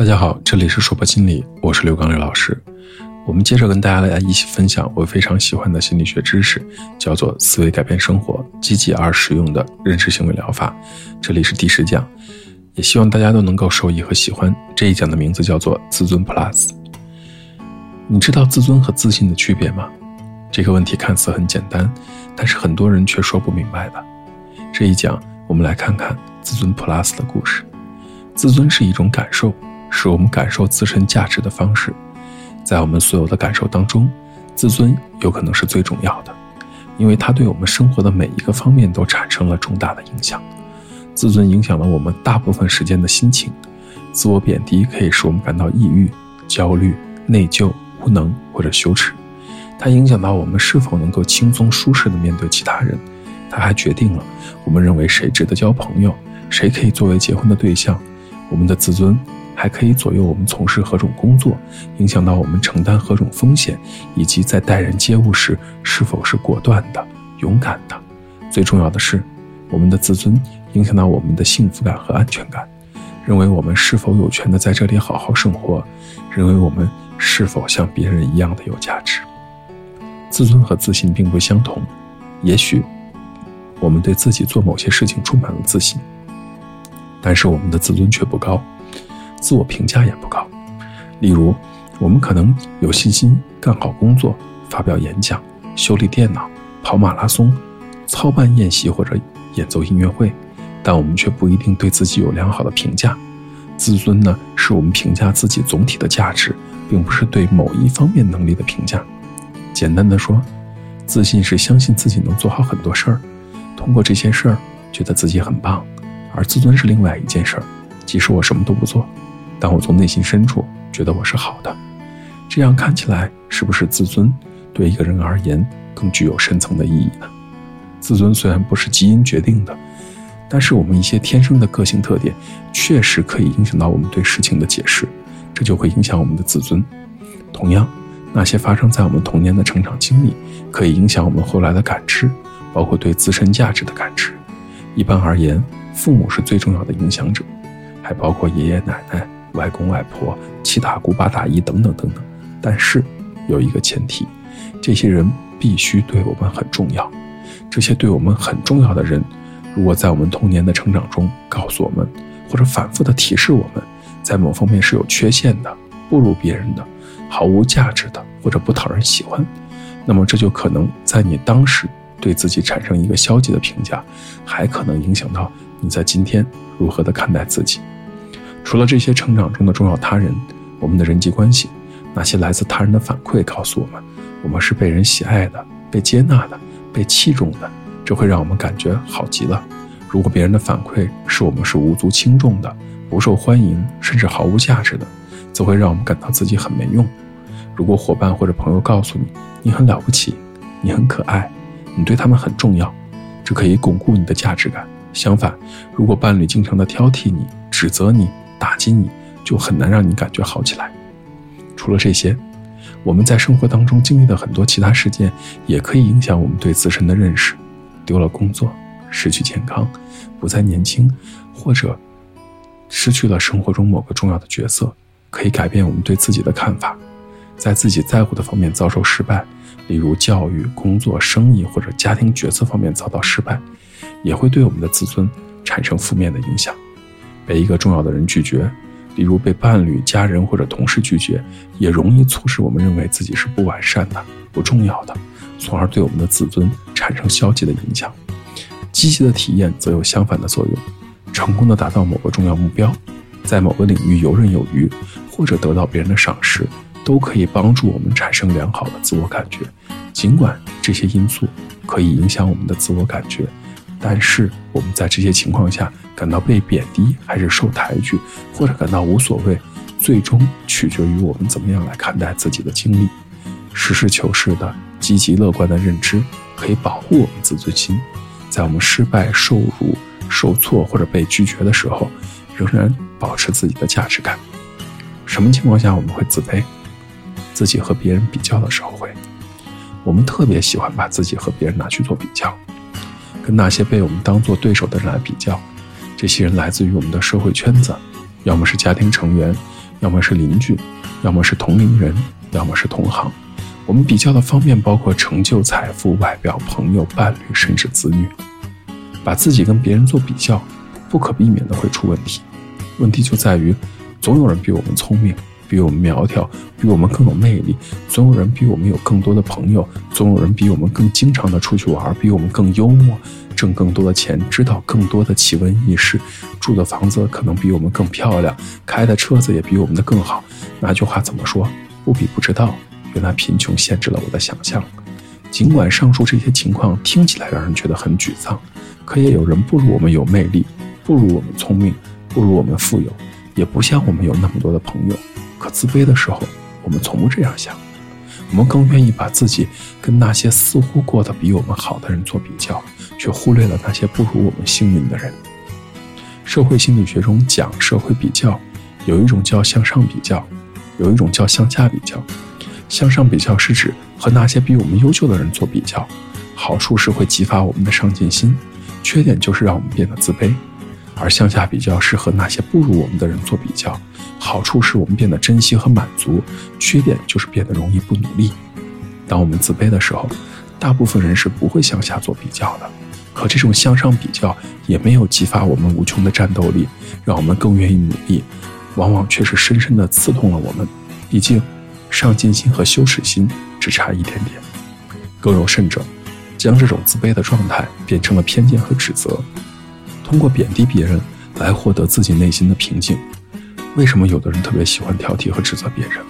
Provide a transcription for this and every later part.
大家好，这里是说博心理，我是刘刚刘老师。我们接着跟大家来一起分享我非常喜欢的心理学知识，叫做思维改变生活，积极而实用的认知行为疗法。这里是第十讲，也希望大家都能够受益和喜欢。这一讲的名字叫做自尊 Plus。你知道自尊和自信的区别吗？这个问题看似很简单，但是很多人却说不明白的。这一讲，我们来看看自尊 Plus 的故事。自尊是一种感受，是我们感受自身价值的方式。在我们所有的感受当中，自尊有可能是最重要的，因为它对我们生活的每一个方面都产生了重大的影响。自尊影响了我们大部分时间的心情。自我贬低可以使我们感到抑郁、焦虑、内疚、无能或者羞耻。它影响到我们是否能够轻松舒适地面对其他人。它还决定了我们认为谁值得交朋友，谁可以作为结婚的对象。我们的自尊。还可以左右我们从事何种工作，影响到我们承担何种风险，以及在待人接物时是否是果断的、勇敢的。最重要的是，我们的自尊影响到我们的幸福感和安全感，认为我们是否有权的在这里好好生活，认为我们是否像别人一样的有价值。自尊和自信并不相同，也许我们对自己做某些事情充满了自信，但是我们的自尊却不高。自我评价也不高，例如，我们可能有信心干好工作、发表演讲、修理电脑、跑马拉松、操办宴席或者演奏音乐会，但我们却不一定对自己有良好的评价。自尊呢，是我们评价自己总体的价值，并不是对某一方面能力的评价。简单的说，自信是相信自己能做好很多事儿，通过这些事儿觉得自己很棒；而自尊是另外一件事儿，即使我什么都不做。但我从内心深处觉得我是好的，这样看起来是不是自尊对一个人而言更具有深层的意义呢？自尊虽然不是基因决定的，但是我们一些天生的个性特点确实可以影响到我们对事情的解释，这就会影响我们的自尊。同样，那些发生在我们童年的成长经历可以影响我们后来的感知，包括对自身价值的感知。一般而言，父母是最重要的影响者，还包括爷爷奶奶。外公外婆、七大姑八大姨等等等等，但是有一个前提，这些人必须对我们很重要。这些对我们很重要的人，如果在我们童年的成长中告诉我们，或者反复的提示我们，在某方面是有缺陷的、不如别人的、毫无价值的，或者不讨人喜欢，那么这就可能在你当时对自己产生一个消极的评价，还可能影响到你在今天如何的看待自己。除了这些成长中的重要他人，我们的人际关系，那些来自他人的反馈告诉我们，我们是被人喜爱的、被接纳的、被器重的，这会让我们感觉好极了。如果别人的反馈是我们是无足轻重的、不受欢迎，甚至毫无价值的，则会让我们感到自己很没用。如果伙伴或者朋友告诉你你很了不起，你很可爱，你对他们很重要，这可以巩固你的价值感。相反，如果伴侣经常的挑剔你、指责你，打击你就很难让你感觉好起来。除了这些，我们在生活当中经历的很多其他事件，也可以影响我们对自身的认识。丢了工作，失去健康，不再年轻，或者失去了生活中某个重要的角色，可以改变我们对自己的看法。在自己在乎的方面遭受失败，例如教育、工作、生意或者家庭决策方面遭到失败，也会对我们的自尊产生负面的影响。被一个重要的人拒绝，例如被伴侣、家人或者同事拒绝，也容易促使我们认为自己是不完善的、不重要的，从而对我们的自尊产生消极的影响。积极的体验则有相反的作用，成功的达到某个重要目标，在某个领域游刃有余，或者得到别人的赏识，都可以帮助我们产生良好的自我感觉。尽管这些因素可以影响我们的自我感觉。但是我们在这些情况下感到被贬低，还是受抬举，或者感到无所谓，最终取决于我们怎么样来看待自己的经历。实事求是的、积极乐观的认知可以保护我们自尊心，在我们失败、受辱、受挫或者被拒绝的时候，仍然保持自己的价值感。什么情况下我们会自卑？自己和别人比较的时候会。我们特别喜欢把自己和别人拿去做比较。跟那些被我们当做对手的人来比较，这些人来自于我们的社会圈子，要么是家庭成员，要么是邻居，要么是同龄人，要么是同行。我们比较的方面包括成就、财富、外表、朋友、伴侣，甚至子女。把自己跟别人做比较，不可避免的会出问题。问题就在于，总有人比我们聪明，比我们苗条，比我们更有魅力；总有人比我们有更多的朋友，总有人比我们更经常的出去玩，比我们更幽默，挣更多的钱，知道更多的奇闻异事，住的房子可能比我们更漂亮，开的车子也比我们的更好。那句话怎么说？不比不知道。原来贫穷限制了我的想象。尽管上述这些情况听起来让人觉得很沮丧。可也有人不如我们有魅力，不如我们聪明，不如我们富有，也不像我们有那么多的朋友。可自卑的时候，我们从不这样想，我们更愿意把自己跟那些似乎过得比我们好的人做比较，却忽略了那些不如我们幸运的人。社会心理学中讲社会比较，有一种叫向上比较，有一种叫向下比较。向上比较是指和那些比我们优秀的人做比较，好处是会激发我们的上进心。缺点就是让我们变得自卑，而向下比较是和那些不如我们的人做比较，好处是我们变得珍惜和满足，缺点就是变得容易不努力。当我们自卑的时候，大部分人是不会向下做比较的，可这种向上比较也没有激发我们无穷的战斗力，让我们更愿意努力，往往却是深深地刺痛了我们。毕竟，上进心和羞耻心只差一点点。更有甚者。将这种自卑的状态变成了偏见和指责，通过贬低别人来获得自己内心的平静。为什么有的人特别喜欢挑剔和指责别人？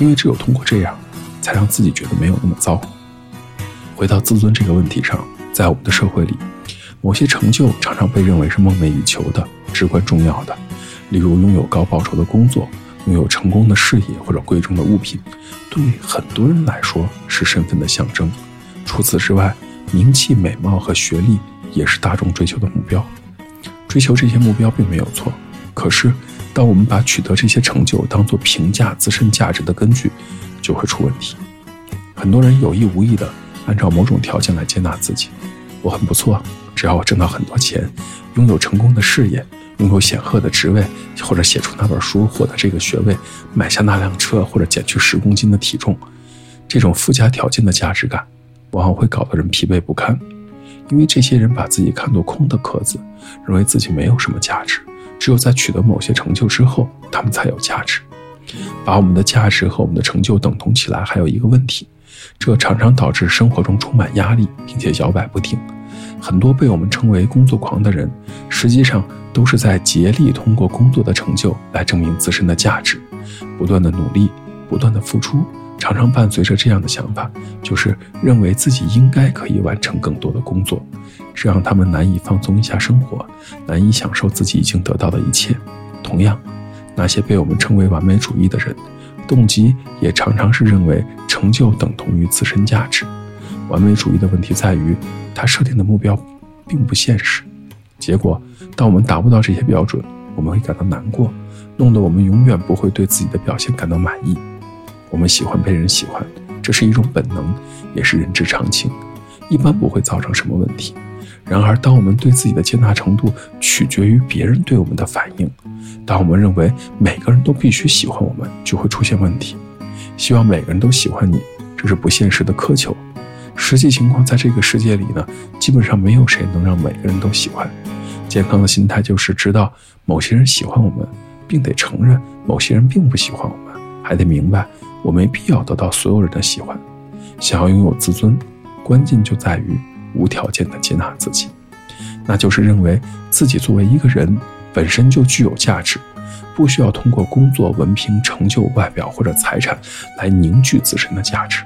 因为只有通过这样，才让自己觉得没有那么糟。回到自尊这个问题上，在我们的社会里，某些成就常常被认为是梦寐以求的、至关重要的，例如拥有高报酬的工作、拥有成功的事业或者贵重的物品，对很多人来说是身份的象征。除此之外，名气、美貌和学历也是大众追求的目标。追求这些目标并没有错，可是，当我们把取得这些成就当做评价自身价值的根据，就会出问题。很多人有意无意地按照某种条件来接纳自己：我很不错，只要我挣到很多钱，拥有成功的事业，拥有显赫的职位，或者写出那本书，获得这个学位，买下那辆车，或者减去十公斤的体重，这种附加条件的价值感。往往会搞得人疲惫不堪，因为这些人把自己看作空的壳子，认为自己没有什么价值，只有在取得某些成就之后，他们才有价值。把我们的价值和我们的成就等同起来，还有一个问题，这常常导致生活中充满压力，并且摇摆不定。很多被我们称为工作狂的人，实际上都是在竭力通过工作的成就来证明自身的价值，不断的努力，不断的付出。常常伴随着这样的想法，就是认为自己应该可以完成更多的工作，这让他们难以放松一下生活，难以享受自己已经得到的一切。同样，那些被我们称为完美主义的人，动机也常常是认为成就等同于自身价值。完美主义的问题在于，他设定的目标并不现实，结果当我们达不到这些标准，我们会感到难过，弄得我们永远不会对自己的表现感到满意。我们喜欢被人喜欢，这是一种本能，也是人之常情，一般不会造成什么问题。然而，当我们对自己的接纳程度取决于别人对我们的反应，当我们认为每个人都必须喜欢我们，就会出现问题。希望每个人都喜欢你，这是不现实的苛求。实际情况，在这个世界里呢，基本上没有谁能让每个人都喜欢。健康的心态就是知道某些人喜欢我们，并得承认某些人并不喜欢我，还得明白。我没必要得到所有人的喜欢，想要拥有自尊，关键就在于无条件的接纳自己，那就是认为自己作为一个人本身就具有价值，不需要通过工作、文凭、成就、外表或者财产来凝聚自身的价值。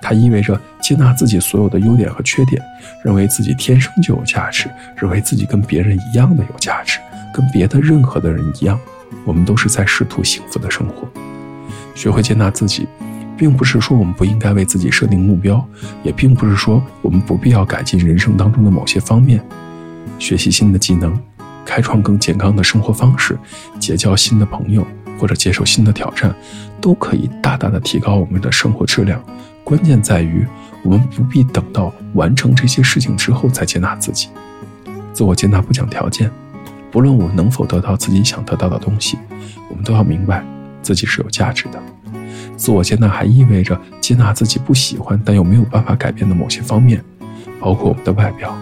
它意味着接纳自己所有的优点和缺点，认为自己天生就有价值，认为自己跟别人一样的有价值，跟别的任何的人一样，我们都是在试图幸福的生活。学会接纳自己，并不是说我们不应该为自己设定目标，也并不是说我们不必要改进人生当中的某些方面。学习新的技能，开创更健康的生活方式，结交新的朋友，或者接受新的挑战，都可以大大的提高我们的生活质量。关键在于，我们不必等到完成这些事情之后再接纳自己。自我接纳不讲条件，不论我们能否得到自己想得到的东西，我们都要明白。自己是有价值的。自我接纳还意味着接纳自己不喜欢但又没有办法改变的某些方面，包括我们的外表、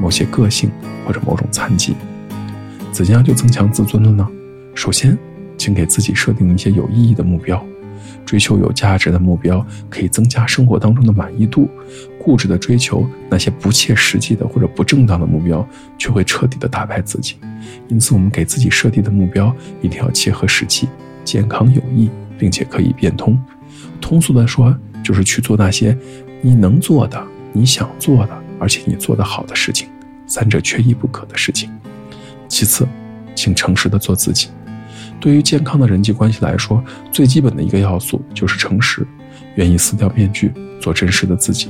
某些个性或者某种残疾。怎样就增强自尊了呢？首先，请给自己设定一些有意义的目标。追求有价值的目标，可以增加生活当中的满意度；固执的追求那些不切实际的或者不正当的目标，却会彻底的打败自己。因此，我们给自己设定的目标一定要切合实际、健康有益，并且可以变通。通俗的说，就是去做那些你能做的、你想做的，而且你做得好的事情，三者缺一不可的事情。其次，请诚实的做自己。对于健康的人际关系来说，最基本的一个要素就是诚实，愿意撕掉面具，做真实的自己。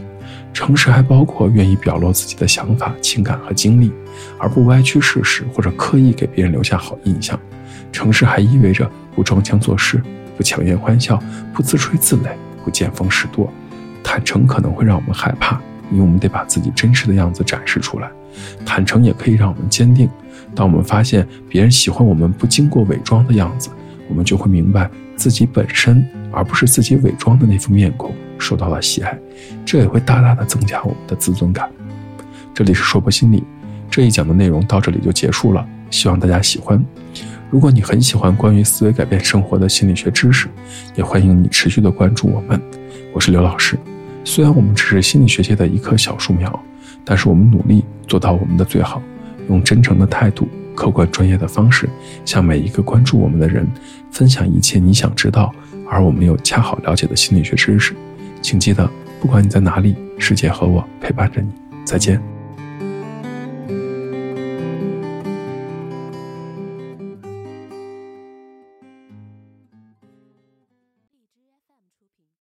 诚实还包括愿意表露自己的想法、情感和经历，而不歪曲事实或者刻意给别人留下好印象。诚实还意味着不装腔作势，不强颜欢笑，不自吹自擂，不见风使舵。坦诚可能会让我们害怕，因为我们得把自己真实的样子展示出来。坦诚也可以让我们坚定。当我们发现别人喜欢我们不经过伪装的样子，我们就会明白自己本身，而不是自己伪装的那副面孔受到了喜爱，这也会大大的增加我们的自尊感。这里是说博心理，这一讲的内容到这里就结束了，希望大家喜欢。如果你很喜欢关于思维改变生活的心理学知识，也欢迎你持续的关注我们。我是刘老师，虽然我们只是心理学界的一棵小树苗，但是我们努力做到我们的最好。用真诚的态度、客观专业的方式，向每一个关注我们的人分享一切你想知道而我们又恰好了解的心理学知识。请记得，不管你在哪里，世界和我陪伴着你。再见。